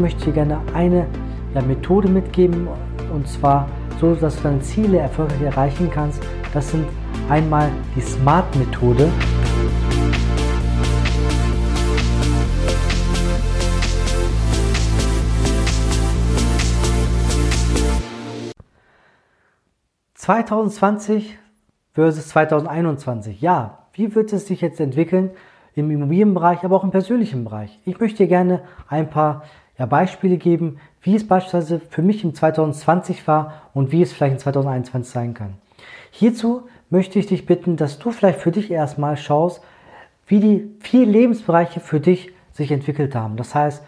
möchte ich dir gerne eine ja, Methode mitgeben und zwar so, dass du deine Ziele erfolgreich erreichen kannst. Das sind einmal die SMART-Methode. ...2020 versus 2021. Ja, wie wird es sich jetzt entwickeln im Immobilienbereich, aber auch im persönlichen Bereich? Ich möchte dir gerne ein paar ja, Beispiele geben, wie es beispielsweise für mich im 2020 war und wie es vielleicht in 2021 sein kann. Hierzu möchte ich dich bitten, dass du vielleicht für dich erstmal schaust, wie die vier Lebensbereiche für dich sich entwickelt haben. Das heißt,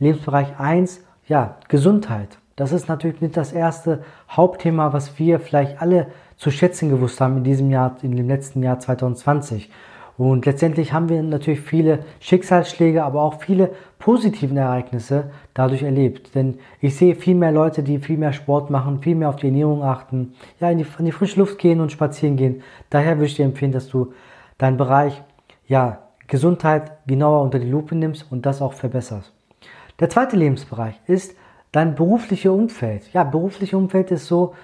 Lebensbereich 1, ja, Gesundheit. Das ist natürlich nicht das erste Hauptthema, was wir vielleicht alle zu schätzen gewusst haben in diesem Jahr, in dem letzten Jahr 2020. Und letztendlich haben wir natürlich viele Schicksalsschläge, aber auch viele positiven Ereignisse dadurch erlebt. Denn ich sehe viel mehr Leute, die viel mehr Sport machen, viel mehr auf die Ernährung achten, ja, in die, in die frische Luft gehen und spazieren gehen. Daher würde ich dir empfehlen, dass du deinen Bereich, ja, Gesundheit genauer unter die Lupe nimmst und das auch verbesserst. Der zweite Lebensbereich ist dein berufliches Umfeld. Ja, berufliches Umfeld ist so,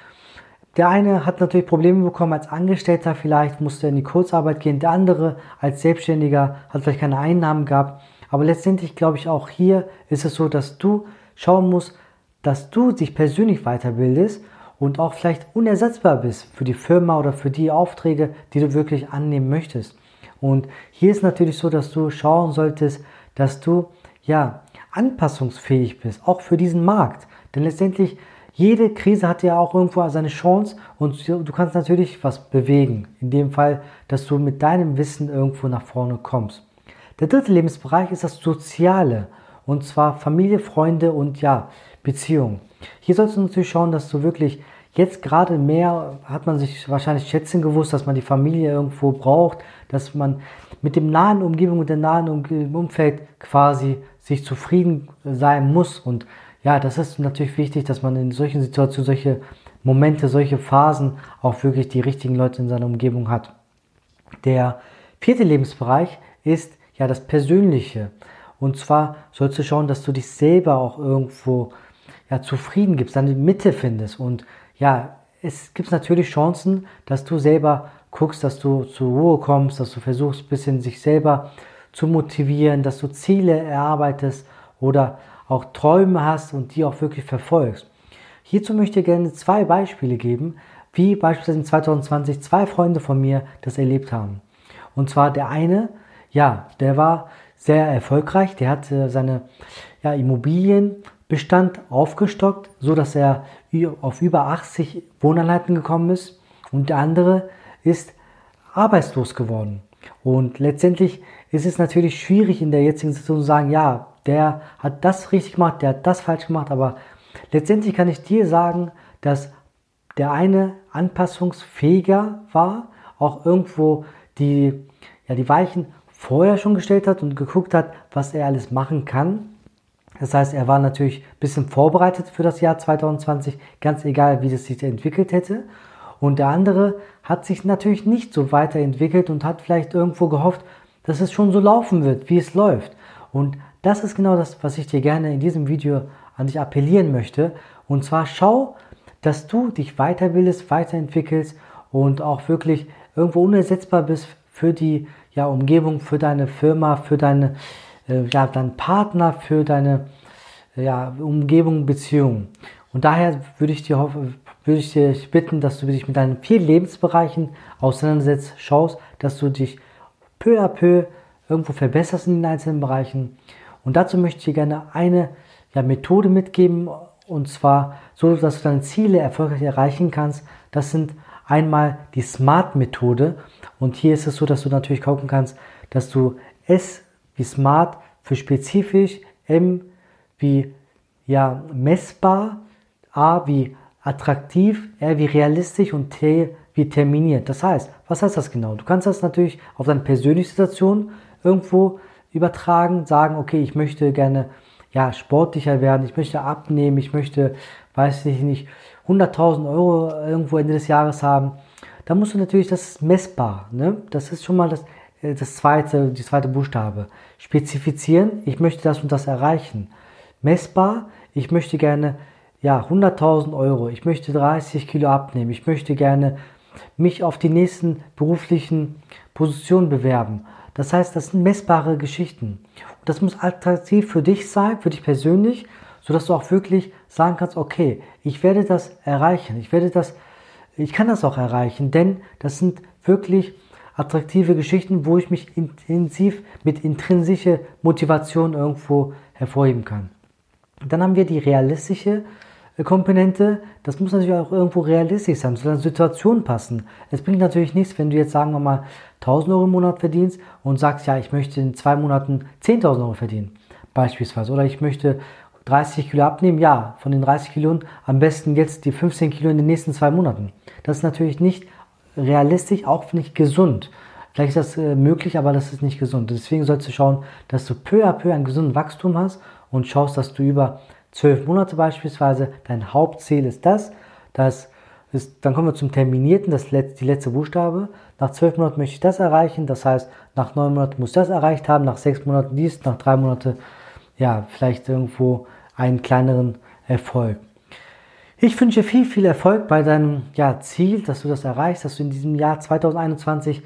der eine hat natürlich Probleme bekommen als Angestellter, vielleicht musste er in die Kurzarbeit gehen. Der andere als Selbstständiger hat vielleicht keine Einnahmen gehabt. Aber letztendlich glaube ich auch hier ist es so, dass du schauen musst, dass du dich persönlich weiterbildest und auch vielleicht unersetzbar bist für die Firma oder für die Aufträge, die du wirklich annehmen möchtest. Und hier ist natürlich so, dass du schauen solltest, dass du ja anpassungsfähig bist, auch für diesen Markt. Denn letztendlich jede Krise hat ja auch irgendwo seine Chance und du kannst natürlich was bewegen. In dem Fall, dass du mit deinem Wissen irgendwo nach vorne kommst. Der dritte Lebensbereich ist das Soziale. Und zwar Familie, Freunde und ja, Beziehungen. Hier sollst du natürlich schauen, dass du wirklich jetzt gerade mehr, hat man sich wahrscheinlich schätzen gewusst, dass man die Familie irgendwo braucht, dass man mit dem nahen Umgebung und dem nahen Umfeld quasi sich zufrieden sein muss und ja, das ist natürlich wichtig, dass man in solchen Situationen, solche Momente, solche Phasen auch wirklich die richtigen Leute in seiner Umgebung hat. Der vierte Lebensbereich ist ja das Persönliche. Und zwar sollst du schauen, dass du dich selber auch irgendwo ja, zufrieden gibst, dann die Mitte findest. Und ja, es gibt natürlich Chancen, dass du selber guckst, dass du zur Ruhe kommst, dass du versuchst, ein bisschen sich selber zu motivieren, dass du Ziele erarbeitest oder auch Träume hast und die auch wirklich verfolgst. Hierzu möchte ich gerne zwei Beispiele geben, wie beispielsweise in 2020 zwei Freunde von mir das erlebt haben. Und zwar der eine, ja, der war sehr erfolgreich, der hat äh, seine ja, Immobilienbestand aufgestockt, so dass er auf über 80 Wohneinheiten gekommen ist. Und der andere ist arbeitslos geworden. Und letztendlich ist es natürlich schwierig in der jetzigen Situation zu sagen, ja, der hat das richtig gemacht, der hat das falsch gemacht, aber letztendlich kann ich dir sagen, dass der eine anpassungsfähiger war, auch irgendwo die, ja, die Weichen vorher schon gestellt hat und geguckt hat, was er alles machen kann. Das heißt, er war natürlich ein bisschen vorbereitet für das Jahr 2020, ganz egal, wie das sich entwickelt hätte. Und der andere hat sich natürlich nicht so weiterentwickelt und hat vielleicht irgendwo gehofft, dass es schon so laufen wird, wie es läuft. Und das ist genau das, was ich dir gerne in diesem Video an dich appellieren möchte. Und zwar schau, dass du dich weiterbildest, weiterentwickelst und auch wirklich irgendwo unersetzbar bist für die ja, Umgebung, für deine Firma, für deine, äh, ja, deinen Partner, für deine ja, Umgebung, Beziehung. Und daher würde ich, dir, würde ich dir bitten, dass du dich mit deinen vier Lebensbereichen auseinandersetzt, schaust, dass du dich peu à peu irgendwo verbesserst in den einzelnen Bereichen und dazu möchte ich dir gerne eine ja, Methode mitgeben, und zwar so, dass du deine Ziele erfolgreich erreichen kannst. Das sind einmal die SMART-Methode. Und hier ist es so, dass du natürlich gucken kannst, dass du S wie Smart für spezifisch, M wie ja, messbar, A wie attraktiv, R wie realistisch und T wie terminiert. Das heißt, was heißt das genau? Du kannst das natürlich auf deine persönliche Situation irgendwo übertragen, sagen, okay, ich möchte gerne ja, sportlicher werden, ich möchte abnehmen, ich möchte, weiß ich nicht, 100.000 Euro irgendwo Ende des Jahres haben, dann musst du natürlich, das ist messbar, ne? das ist schon mal das, äh, das zweite, die zweite Buchstabe. Spezifizieren, ich möchte das und das erreichen. messbar. Ich möchte gerne ja 100.000 Euro. Ich möchte 30 Kilo abnehmen. Ich möchte gerne mich auf die nächsten beruflichen Positionen bewerben. Das heißt, das sind messbare Geschichten. Und das muss attraktiv für dich sein, für dich persönlich, sodass du auch wirklich sagen kannst, okay, ich werde das erreichen. Ich werde das, ich kann das auch erreichen, denn das sind wirklich attraktive Geschichten, wo ich mich intensiv mit intrinsischer Motivation irgendwo hervorheben kann. Dann haben wir die realistische Komponente. Das muss natürlich auch irgendwo realistisch sein, zu der Situation passen. Es bringt natürlich nichts, wenn du jetzt sagen wir mal 1000 Euro im Monat verdienst und sagst, ja, ich möchte in zwei Monaten 10.000 Euro verdienen, beispielsweise. Oder ich möchte 30 Kilo abnehmen, ja, von den 30 Kilo am besten jetzt die 15 Kilo in den nächsten zwei Monaten. Das ist natürlich nicht realistisch, auch nicht gesund. Vielleicht ist das äh, möglich, aber das ist nicht gesund. Deswegen sollst du schauen, dass du peu à peu ein gesundes Wachstum hast und schaust, dass du über zwölf Monate beispielsweise, dein Hauptziel ist das, das ist, dann kommen wir zum Terminierten, das ist die letzte Buchstabe. Nach zwölf Monaten möchte ich das erreichen, das heißt, nach neun Monaten muss ich das erreicht haben, nach sechs Monaten dies, nach drei Monaten, ja, vielleicht irgendwo einen kleineren Erfolg. Ich wünsche viel, viel Erfolg bei deinem ja, Ziel, dass du das erreichst, dass du in diesem Jahr 2021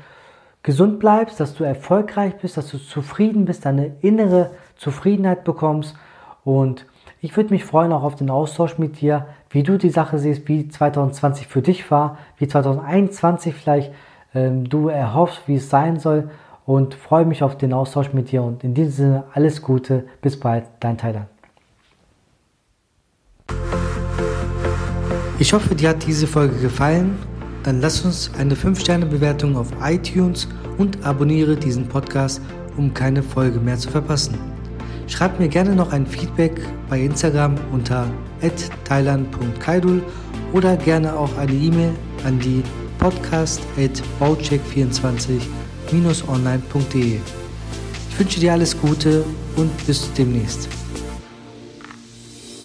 gesund bleibst, dass du erfolgreich bist, dass du zufrieden bist, deine innere Zufriedenheit bekommst. Und ich würde mich freuen auch auf den Austausch mit dir, wie du die Sache siehst, wie 2020 für dich war, wie 2021 vielleicht ähm, du erhoffst, wie es sein soll. Und freue mich auf den Austausch mit dir. Und in diesem Sinne alles Gute. Bis bald, dein Thailand. Ich hoffe, dir hat diese Folge gefallen. Dann lass uns eine 5-Sterne-Bewertung auf iTunes und abonniere diesen Podcast, um keine Folge mehr zu verpassen. Schreib mir gerne noch ein Feedback bei Instagram unter thailand.kaidul oder gerne auch eine E-Mail an die podcast.baucheck24-online.de. Ich wünsche dir alles Gute und bis demnächst.